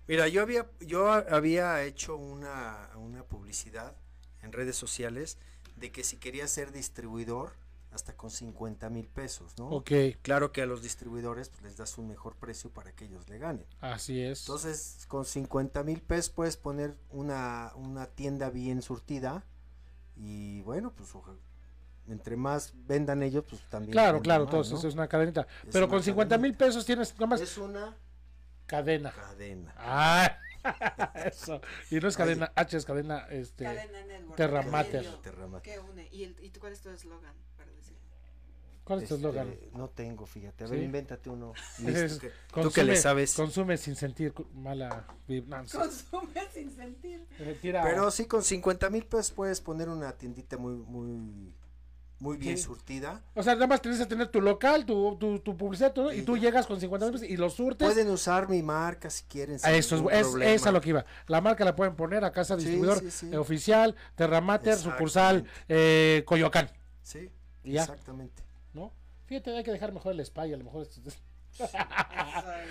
Mira, yo había, yo había hecho una, una publicidad en redes sociales de que si quería ser distribuidor, hasta con 50 mil pesos, ¿no? Ok, Claro que a los distribuidores pues, les das un mejor precio para que ellos le ganen. así es. Entonces, con 50 mil pesos puedes poner una, una tienda bien surtida y bueno, pues entre más vendan ellos, pues también. claro, claro, más, eso es una cadenita. Es Pero una con 50 mil pesos tienes nomás Es una cadena. cadena. Ah, <laughs> eso. Y no es Oye. cadena H, es cadena este, Cadena Network. Terra que Mater. medio Terra Mater. Que une. ¿Y, el, ¿Y cuál es tu eslogan? ¿Cuál es tu Este, eslogan? No tengo, fíjate. A ver, ¿Sí? invéntate uno. <laughs> Listo, que- tú que consume- le sabes. Consume sin sentir mala vib- no, no sé. Consume sin sentir. Eh, tira- Pero sí, con 50 mil pesos puedes poner una tiendita muy, muy, muy bien Sí. surtida. O sea, nada más tienes que tener tu local, tu, tu, tu publicidad, todo, y Y tú ya. llegas con 50 mil pesos y lo surtes. Pueden usar mi marca si quieren. A eso es, problema. a lo que iba. La marca la pueden poner a casa distribuidor sí, sí. eh, oficial, Terramater, sucursal, eh, Coyoacán. Sí, exactamente. ¿No? Fíjate, hay que dejar mejor el spa y a lo mejor esto-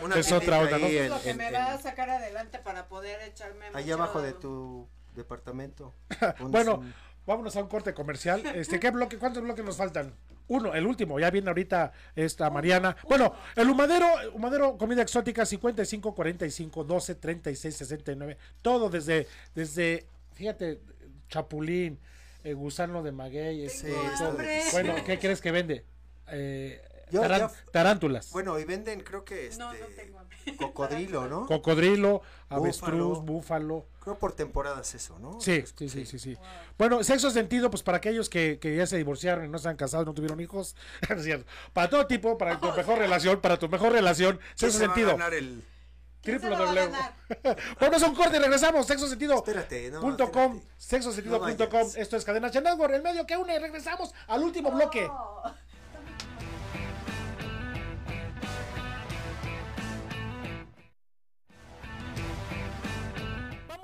Una Es otra tiendita onda, ¿no? es lo que en- me en- va a sacar adelante para poder echarme Ahí mucho- abajo de tu departamento. <laughs> Bueno, un- vámonos a un corte comercial. Este, ¿qué bloque, ¿Cuántos bloques nos faltan? Uno, el último, ya viene ahorita esta Mariana. Bueno, el humadero, humadero, comida exótica, 55, 45, 12, 36, 69. Todo desde, desde, fíjate, chapulín, eh, gusano de maguey, este, todo. hambre. Bueno, ¿qué crees que vende? Eh, Yo- taran- yo- tarántulas. Bueno, y venden, creo que este. No, no tengo hambre. <laughs> Cocodrilo, ¿no? Cocodrilo, avestruz, Búfalo. búfalo. Creo por temporadas eso, ¿no? Sí, sí, sí, sí, sí. Bueno, sexo sentido, pues para aquellos que, que ya se divorciaron y no se han casado, no tuvieron hijos, <laughs> es cierto. Para todo tipo, para tu mejor relación, para tu mejor relación, ¿Quién sexo se va a sentido. ganar el... ¿Quién se Triple W. <laughs> Bueno, es un corte y regresamos. Sexo sentido. Espérate, no, punto com, espérate. sexosentido.com. No vayas. Esto es Cadena Network, el medio que une. Regresamos al último bloque.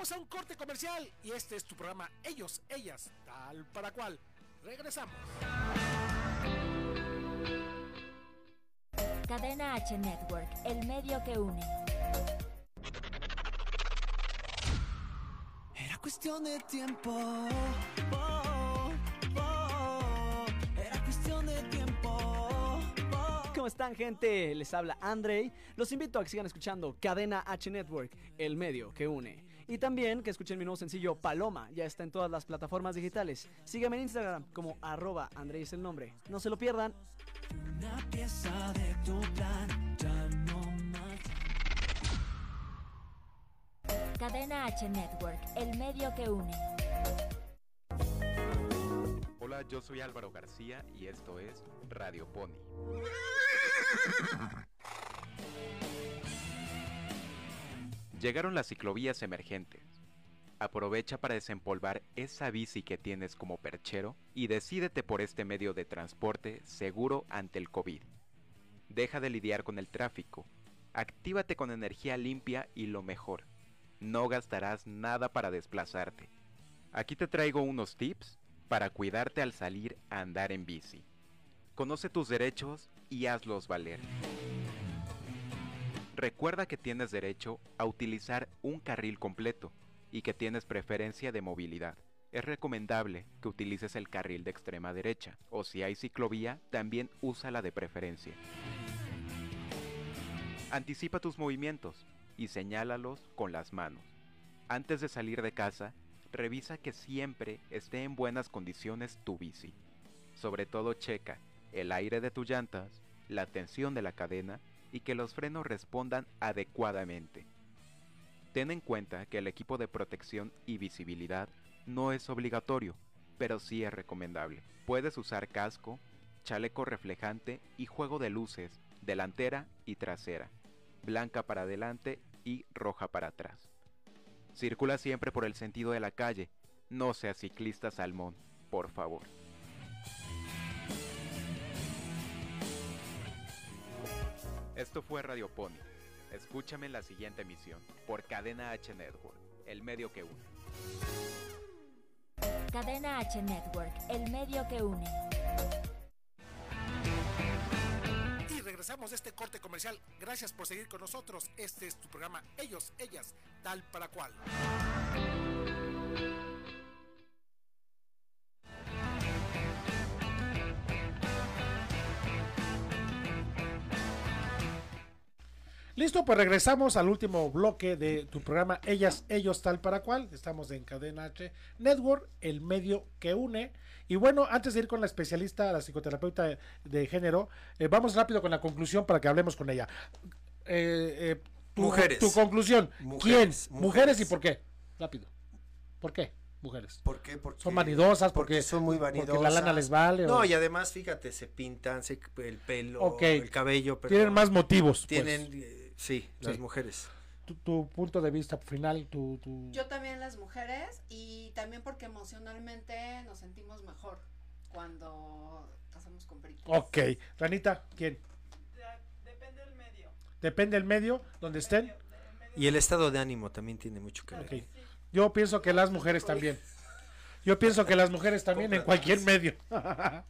Vamos a un corte comercial y este es tu programa Ellos, Ellas, tal para cual. Regresamos. Cadena H Network, el medio que une. Era cuestión de tiempo. Oh, oh, era cuestión de tiempo. Oh. ¿Cómo están, gente? Les habla Andrei. Los invito a que sigan escuchando Cadena H Network, el medio que une. Y también que escuchen mi nuevo sencillo Paloma, ya está en todas las plataformas digitales. Síganme en Instagram como arroba Andrei es el nombre. No se lo pierdan. Una pieza de tu plan, ya no más. Cadena H Network, el medio que une. Hola, yo soy Álvaro García y esto es Radio Pony. <laughs> Llegaron las ciclovías emergentes. Aprovecha para desempolvar esa bici que tienes como perchero y decídete por este medio de transporte seguro ante el COVID. Deja de lidiar con el tráfico. Actívate con energía limpia y lo mejor. No gastarás nada para desplazarte. Aquí te traigo unos tips para cuidarte al salir a andar en bici. Conoce tus derechos y hazlos valer. Recuerda que tienes derecho a utilizar un carril completo y que tienes preferencia de movilidad. Es recomendable que utilices el carril de extrema derecha o si hay ciclovía, también úsala de preferencia. Anticipa tus movimientos y señálalos con las manos. Antes de salir de casa, revisa que siempre esté en buenas condiciones tu bici. Sobre todo checa el aire de tus llantas, la tensión de la cadena y que los frenos respondan adecuadamente. Ten en cuenta que el equipo de protección y visibilidad no es obligatorio, pero sí es recomendable. Puedes usar casco, chaleco reflejante y juego de luces delantera y trasera, blanca para adelante y roja para atrás. Circula siempre por el sentido de la calle, no seas ciclista salmón, por favor. Esto fue Radio Pony. Escúchame en la siguiente emisión por Cadena H Network, el medio que une. Cadena H Network, el medio que une. Y regresamos de este corte comercial. Gracias por seguir con nosotros. Este es tu programa Ellos, Ellas, tal para cual. Listo, pues regresamos al último bloque de tu programa Ellas, Ellos, tal para cual. Estamos en Cadena H Network, el medio que une. Y bueno, antes de ir con la especialista, la psicoterapeuta de, de género, eh, vamos rápido con la conclusión para que hablemos con ella. Eh, eh, tu, Mujeres. Tu conclusión. Mujeres, ¿Quién? Mujeres. y por qué? Rápido. ¿Por qué? Mujeres. ¿Por qué? Porque Son vanidosas, porque, son muy porque vanidosas. la lana les vale. No, o- y además, fíjate, se pintan, se, el pelo, el cabello. Tienen perdón. más motivos. pues. Tienen, eh, sí, las Sí. mujeres. tu, tu punto de vista final, tu... tu... Yo también las mujeres y también porque emocionalmente nos sentimos mejor cuando hacemos compritas. Ok. Ranita, ¿quién? Depende del medio. Depende del medio donde estén. Y el estado de ánimo también tiene mucho que ver. Ok. Yo pienso que las mujeres también. Yo pienso que las mujeres también en cualquier medio. <laughs>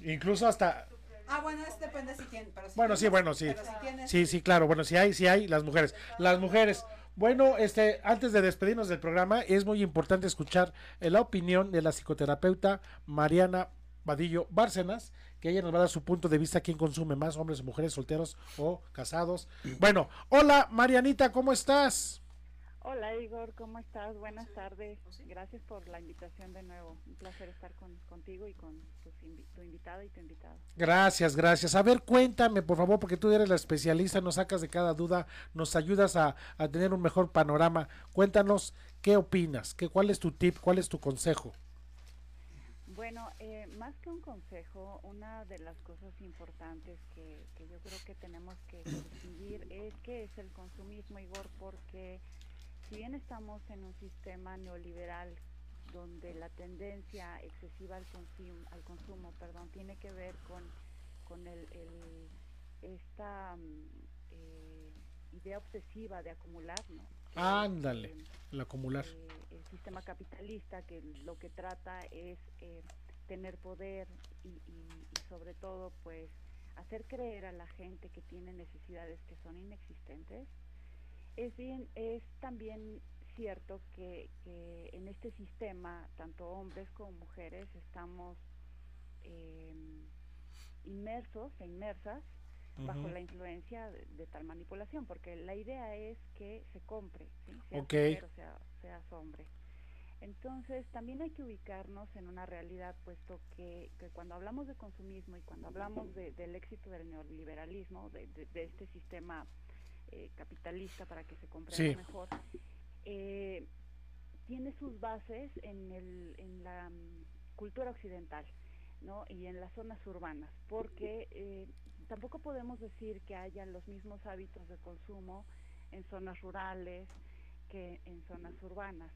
Incluso hasta... Ah, bueno, es depende si tienen. Pero si Bueno, sí, bueno, sí. pero si tienes- Sí, sí, claro. Bueno, si hay, si hay, las mujeres. Las mujeres. Bueno, este, antes de despedirnos del programa, es muy importante escuchar eh, la opinión de la psicoterapeuta Mariana Vadillo Bárcenas, que ella nos va a dar su punto de vista quién consume más, hombres o mujeres, solteros o casados. <clears throat> Bueno, hola Marianita, ¿cómo estás? Hola Igor, ¿cómo estás? Buenas tardes. Gracias por la invitación de nuevo. Un placer estar con, contigo y con tus invi- tu invitada y tu invitado. Gracias, gracias. A ver, cuéntame, por favor, porque tú eres la especialista, nos sacas de cada duda, nos ayudas a, a tener un mejor panorama. Cuéntanos, ¿qué opinas? ¿Qué, ¿Cuál es tu tip? ¿Cuál es tu consejo? Bueno, eh, más que un consejo, una de las cosas importantes que, que yo creo que tenemos que distinguir es qué es el consumismo, Igor, porque si bien estamos en un sistema neoliberal donde la tendencia excesiva al, consum- al consumo perdón, tiene que ver con, con el, el- esta mm, eh, idea obsesiva de acumular, ¿no? Ándale, eh, el acumular. eh, el sistema capitalista que lo que trata es eh, tener poder y, y- y sobre todo pues hacer creer a la gente que tiene necesidades que son inexistentes es bien es también cierto que, que en este sistema, tanto hombres como mujeres, estamos eh, inmersos e inmersas bajo la influencia de, de tal manipulación, porque la idea es que se compre, ¿sí? seas Ok. mujer o sea, seas hombre. Entonces, también hay que ubicarnos en una realidad, puesto que, que cuando hablamos de consumismo y cuando hablamos de- del éxito del neoliberalismo, de- de este sistema eh, capitalista para que se compre Sí. algo mejor, eh, tiene sus bases en, el, en la mm, cultura occidental ¿no? y en las zonas urbanas, porque eh, tampoco podemos decir que haya los mismos hábitos de consumo en zonas rurales que en zonas urbanas,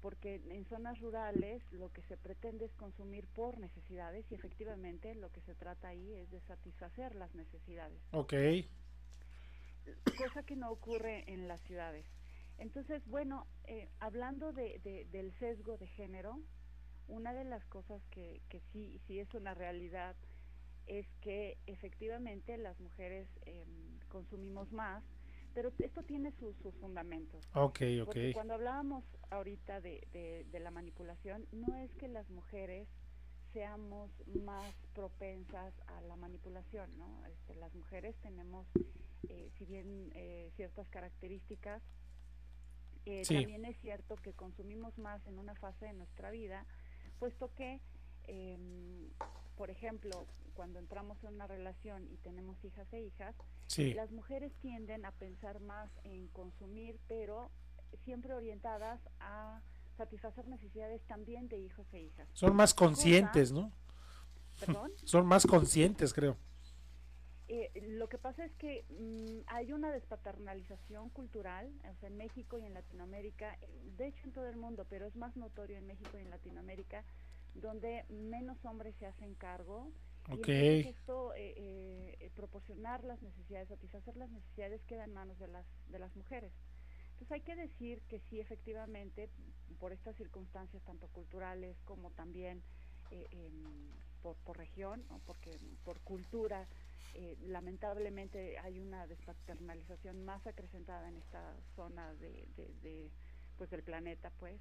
porque en zonas rurales lo que se pretende es consumir por necesidades y efectivamente lo que se trata ahí es de satisfacer las necesidades Ok. Cosa que no ocurre en las ciudades. Entonces, bueno, eh, hablando de, de- del sesgo de género, una de las cosas que, que sí, sí es una realidad es que efectivamente las mujeres em, consumimos más, pero esto tiene sus, sus fundamentos. Ok, ok. Porque cuando hablábamos ahorita de, de- de la manipulación, no es que las mujeres seamos más propensas a la manipulación, ¿no? Este, las mujeres tenemos, eh, si bien eh, ciertas características, eh, Sí. también es cierto que consumimos más en una fase de nuestra vida, puesto que, em, por ejemplo, cuando entramos en una relación y tenemos hijas e hijas, Sí. las mujeres tienden a pensar más en consumir, pero siempre orientadas a satisfacer necesidades también de hijos e hijas. Son más conscientes, ¿no? ¿Perdón? <laughs> Son más conscientes, creo. Eh, lo que pasa es que mm, hay una despaternalización cultural, o sea, en México y en Latinoamérica, de hecho en todo el mundo, pero es más notorio en México y en Latinoamérica, donde menos hombres se hacen cargo. y Ok. entonces esto, eh, eh, proporcionar las necesidades, satisfacer las necesidades queda en manos de las, de las mujeres. Entonces hay que decir que sí, efectivamente, por estas circunstancias tanto culturales como también eh, por, por región, ¿no? porque por cultura, eh, lamentablemente hay una despaternalización más acrecentada en esta zona de, de- de, pues del planeta, pues.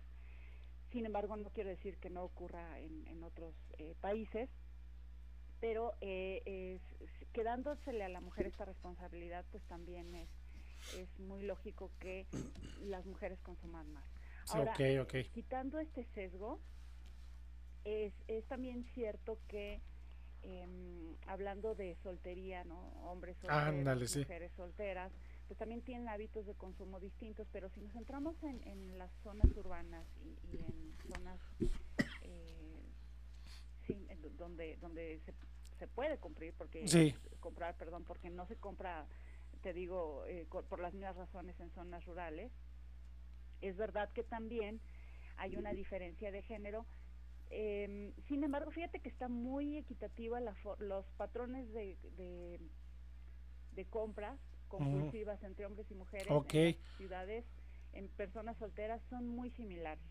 Sin embargo, no quiero decir que no ocurra en, en otros eh, países, pero eh, es- quedándosele a la mujer esta responsabilidad, pues también es, es muy lógico que las mujeres consuman más. Ahora, quitando este sesgo, es, es también cierto que em, hablando de soltería, ¿no? Hombres solteros, mujeres solteras, pues también tienen hábitos de consumo distintos, pero si nos centramos en, en las zonas urbanas y, y en zonas eh, sí, donde donde se, se puede cumplir, porque Sí. comprar, perdón, porque no se compra, te digo, eh, por las mismas razones en zonas rurales. Es verdad que también hay una diferencia de género. Em, sin embargo, fíjate que está muy equitativa la los patrones de, de, de compras compulsivas entre hombres y mujeres en las ciudades, en personas solteras, son muy similares.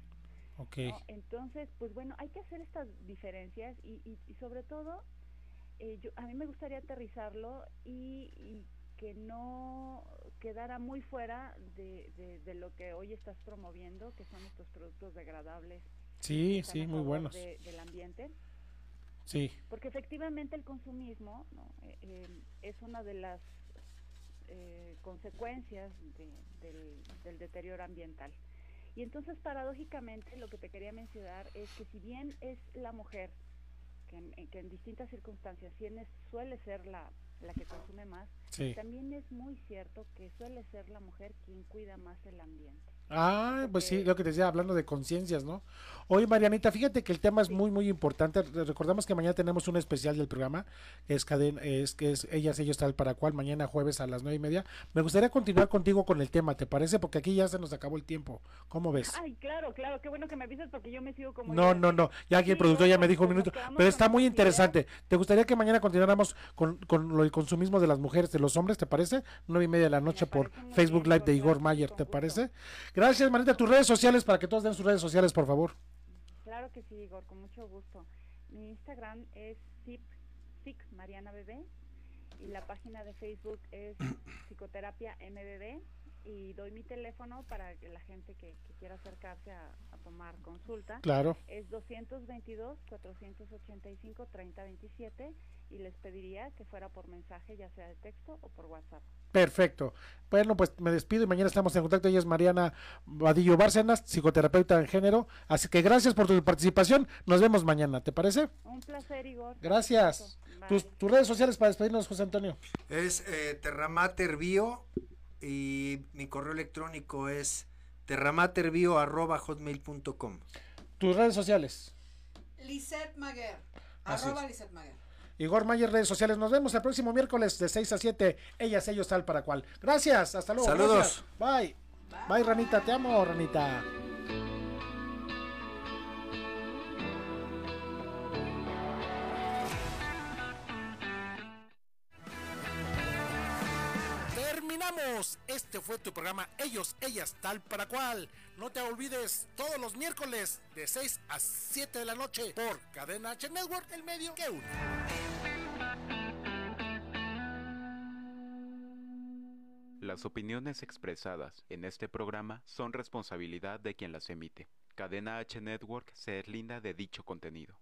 Entonces, pues bueno, hay que hacer estas diferencias y, y, y sobre todo, eh, yo, a mí me gustaría aterrizarlo y, y que no quedara muy fuera de, de, de lo que hoy estás promoviendo, que son estos productos degradables. Sí, sí, muy buenos. de- del ambiente. Sí. Porque efectivamente el consumismo ¿no? Eh, eh, es una de las eh, consecuencias de- del, del deterioro ambiental. Y entonces, paradójicamente, lo que te quería mencionar es que si bien es la mujer, que en, que en distintas circunstancias suele ser la, la que consume más, Sí. también es muy cierto que suele ser la mujer quien cuida más el ambiente. Ah, pues sí, lo que te decía, hablando de conciencias, ¿no? Oye, Marianita, fíjate que el tema es muy, muy importante. Re- Recordamos que mañana tenemos un especial del programa, que es cadena, es que es ellas, ellos tal para cual, mañana jueves a las nueve y media. Me gustaría continuar contigo con el tema, ¿te parece? Porque aquí ya se nos acabó el tiempo. ¿Cómo ves? Ay, claro, claro, qué bueno que me avisas porque yo me sigo como... No, yo- no, no. Ya aquí el productor ya me dijo un pues minuto. Pero está muy interesante. ¿Te gustaría que mañana continuáramos con, con lo del consumismo de las mujeres, de los hombres, te parece? Nueve y media de la noche por Facebook Live de Igor Mayer, ¿te parece? Gracias, Marianita. Tus redes sociales para que todos den sus redes sociales, por favor. Claro que sí, Igor, con mucho gusto. Mi Instagram es SIP, SIC Mariana Bebé y la página de Facebook es <clears throat> Psicoterapia MBB y doy mi teléfono para que la gente que, que quiera acercarse a, a tomar consulta. Claro. Es 222-485-3027 y les pediría que fuera por mensaje, ya sea de texto o por WhatsApp. Perfecto. Bueno, pues me despido y mañana estamos en contacto. Ella es Mariana Vadillo Bárcenas, psicoterapeuta en género. Así que gracias por tu participación. Nos vemos mañana, ¿te parece? Un placer, Igor. Gracias. Tus, tus redes sociales para despedirnos, José Antonio. Es eh, Terramater Bio y mi correo electrónico es terramaterbio.hotmail.com. Tus redes sociales. Lisette Maguer. Así Arroba es. Lisette Maguer. Igor Mayer, redes sociales. Nos vemos el próximo miércoles de 6 a 7. Ellas, ellos, tal para cual. Gracias. Hasta luego. Saludos. gracias. Bye. Bye, Ranita. Te amo, Ranita. Terminamos. Este fue tu programa Ellos, Ellas, Tal para Cual. No te olvides todos los miércoles de 6 a 7 de la noche por Cadena H Network, el medio que une. Las opiniones expresadas en este programa son responsabilidad de quien las emite. Cadena H Network se deslinda de dicho contenido.